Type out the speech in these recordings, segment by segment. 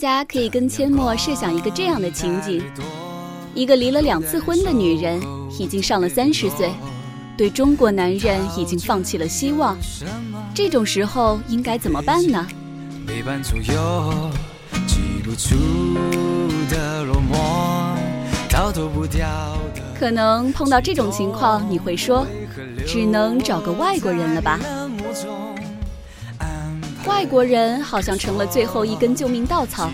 大家可以跟阡陌设想一个这样的情景：一个离了两次婚的女人，已经上了三十岁，对中国男人已经放弃了希望。这种时候应该怎么办呢？可能碰到这种情况，你会说，只能找个外国人了吧？外国人好像成了最后一根救命稻草，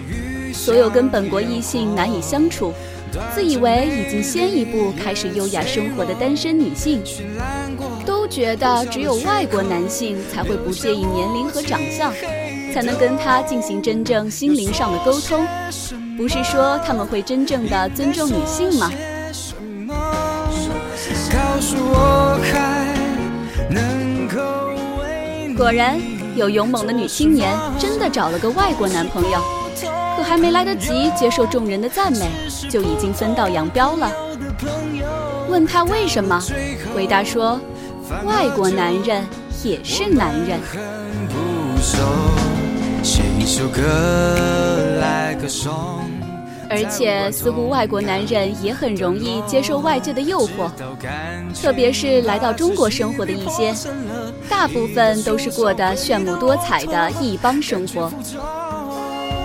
所有跟本国异性难以相处，自以为已经先一步开始优雅生活的单身女性，都觉得只有外国男性才会不介意年龄和长相，才能跟他进行真正心灵上的沟通。不是说他们会真正的尊重女性吗？果然。有勇猛的女青年真的找了个外国男朋友，可还没来得及接受众人的赞美，就已经分道扬镳了。问他为什么，回答说：外国男人也是男人。而且，似乎外国男人也很容易接受外界的诱惑，特别是来到中国生活的一些，大部分都是过得炫目多彩的异邦生活。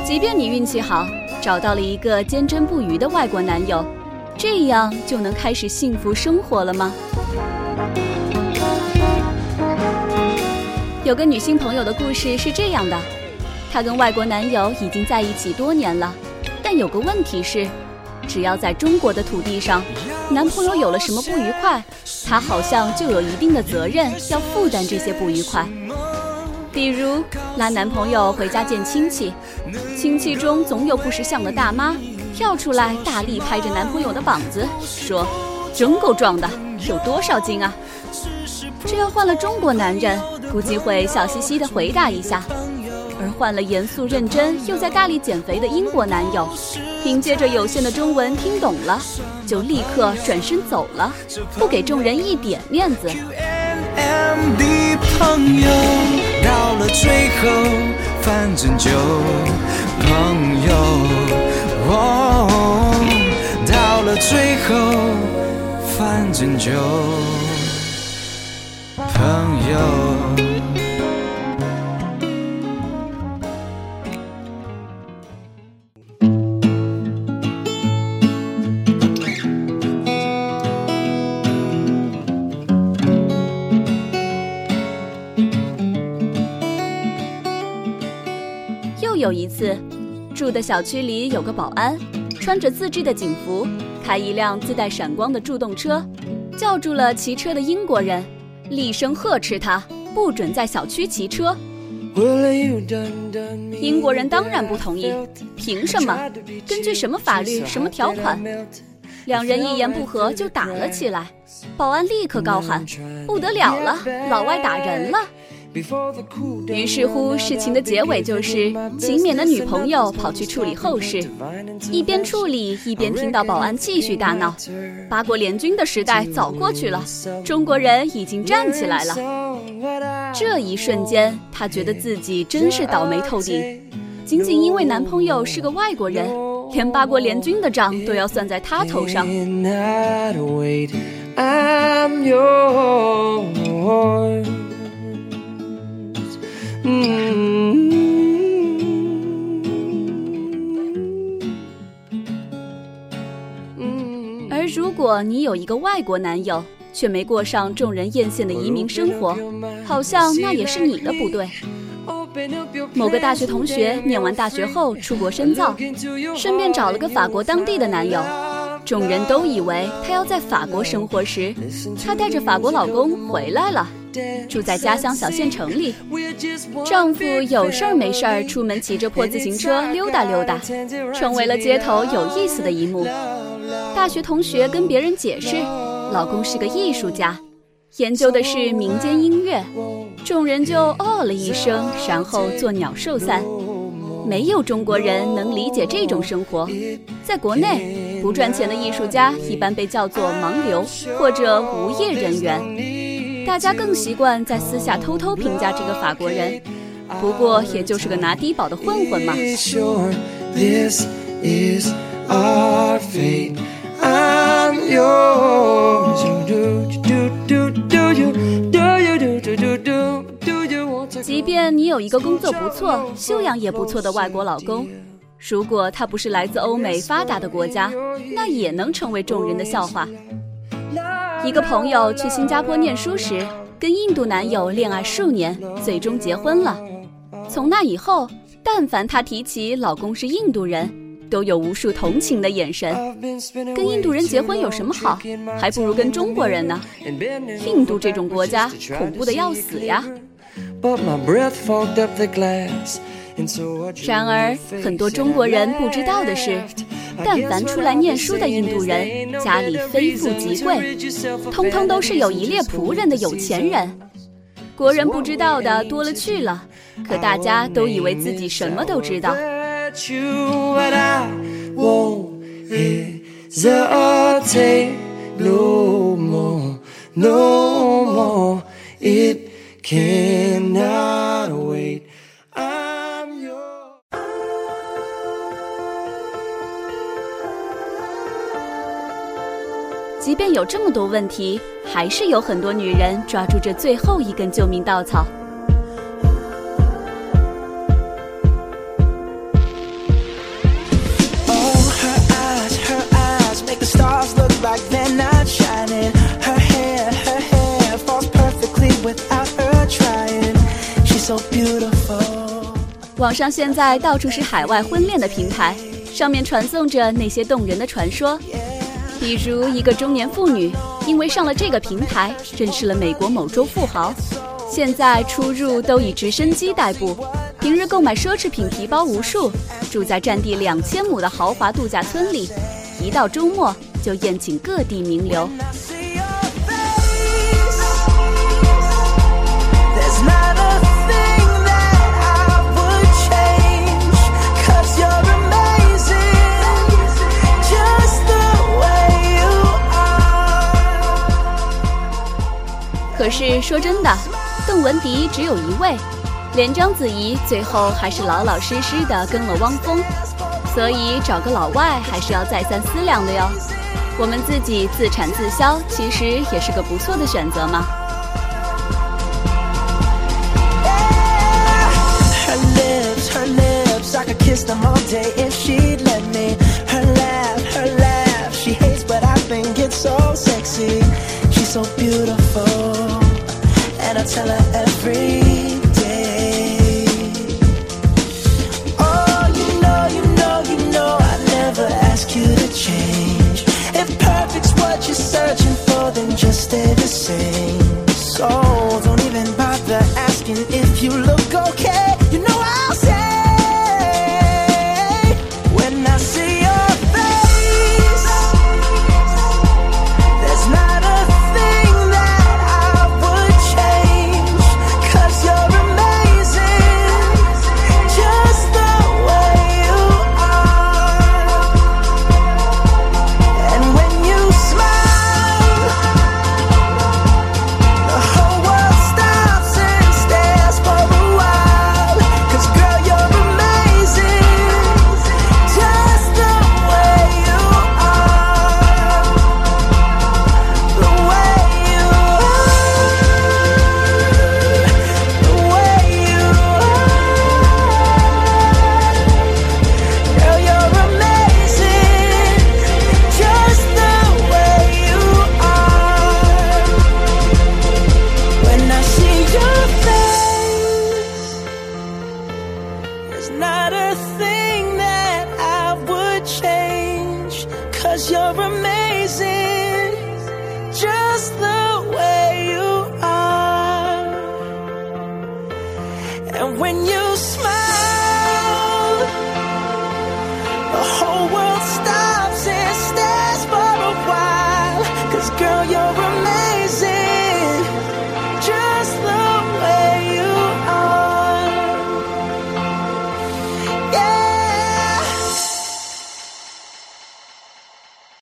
即便你运气好，找到了一个坚贞不渝的外国男友，这样就能开始幸福生活了吗？有个女性朋友的故事是这样的，她跟外国男友已经在一起多年了。但有个问题是，只要在中国的土地上，男朋友有了什么不愉快，她好像就有一定的责任要负担这些不愉快。比如拉男朋友回家见亲戚，亲戚中总有不识相的大妈跳出来，大力拍着男朋友的膀子，说：“真够壮的，有多少斤啊？”这要换了中国男人，估计会笑嘻嘻地回答一下。而换了严肃认真又在大力减肥的英国男友，凭借着有限的中文听懂了，就立刻转身走了，不给众人一点面子。到了最后，反正就朋友。到了最后，反正就朋友。有一次，住的小区里有个保安，穿着自制的警服，开一辆自带闪光的助动车，叫住了骑车的英国人，厉声呵斥他不准在小区骑车。英国人当然不同意，凭什么？根据什么法律？什么条款？两人一言不合就打了起来。保安立刻高喊：“不得了了，老外打人了！”于是乎，事情的结尾就是秦勉的女朋友跑去处理后事，一边处理一边听到保安继续大闹。八国联军的时代早过去了，中国人已经站起来了。这一瞬间，她觉得自己真是倒霉透顶，仅仅因为男朋友是个外国人，连八国联军的账都要算在他头上。而如果你有一个外国男友，却没过上众人艳羡的移民生活，好像那也是你的不对。某个大学同学念完大学后出国深造，顺便找了个法国当地的男友。众人都以为她要在法国生活时，她带着法国老公回来了，住在家乡小县城里。丈夫有事儿没事儿出门骑着破自行车溜达溜达，成为了街头有意思的一幕。大学同学跟别人解释，老公是个艺术家，研究的是民间音乐。众人就哦了一声，然后作鸟兽散。没有中国人能理解这种生活。在国内，不赚钱的艺术家一般被叫做盲流或者无业人员。大家更习惯在私下偷偷评价这个法国人，不过也就是个拿低保的混混嘛。即便你有一个工作不错、修养也不错的外国老公，如果他不是来自欧美发达的国家，那也能成为众人的笑话。一个朋友去新加坡念书时，跟印度男友恋爱数年，最终结婚了。从那以后，但凡她提起老公是印度人，都有无数同情的眼神。跟印度人结婚有什么好？还不如跟中国人呢。印度这种国家恐怖的要死呀。然而，很多中国人不知道的是，但凡出来念书的印度人，家里非富即贵，通通都是有一列仆人的有钱人。国人不知道的多了去了，可大家都以为自己什么都知道。即便有这么多问题，还是有很多女人抓住这最后一根救命稻草。网上现在到处是海外婚恋的平台，上面传送着那些动人的传说。比如一个中年妇女，因为上了这个平台，认识了美国某州富豪，现在出入都以直升机代步，平日购买奢侈品皮包无数，住在占地两千亩的豪华度假村里，一到周末就宴请各地名流。可是说真的，邓文迪只有一位，连章子怡最后还是老老实实的跟了汪峰，所以找个老外还是要再三思量的哟。我们自己自产自销，其实也是个不错的选择嘛。Tell her every not a thing that I would change. Cause you're amazing, just the way you are. And when you smile, the whole world.